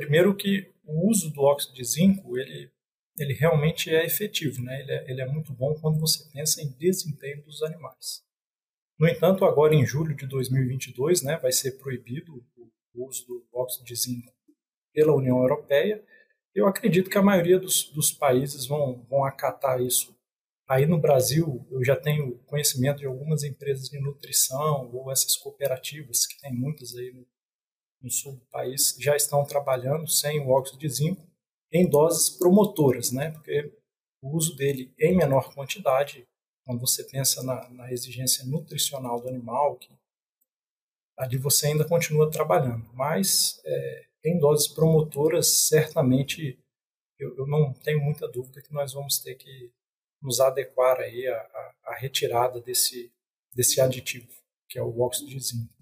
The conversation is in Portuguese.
Primeiro que o uso do óxido de zinco, ele, ele realmente é efetivo, né? ele, é, ele é muito bom quando você pensa em desempenho dos animais. No entanto, agora em julho de 2022, né, vai ser proibido o uso do óxido de zinco pela União Europeia. Eu acredito que a maioria dos, dos países vão, vão acatar isso. Aí no Brasil, eu já tenho conhecimento de algumas empresas de nutrição ou essas cooperativas, que tem muitas aí no, no sul do país, já estão trabalhando sem o óxido de zinco em doses promotoras, né? Porque o uso dele em menor quantidade quando você pensa na, na exigência nutricional do animal, que ali você ainda continua trabalhando. Mas é, em doses promotoras, certamente eu, eu, não tenho muita dúvida que nós vamos ter que nos adequar aí à, à retirada desse, desse aditivo, que é o óxido de zinco.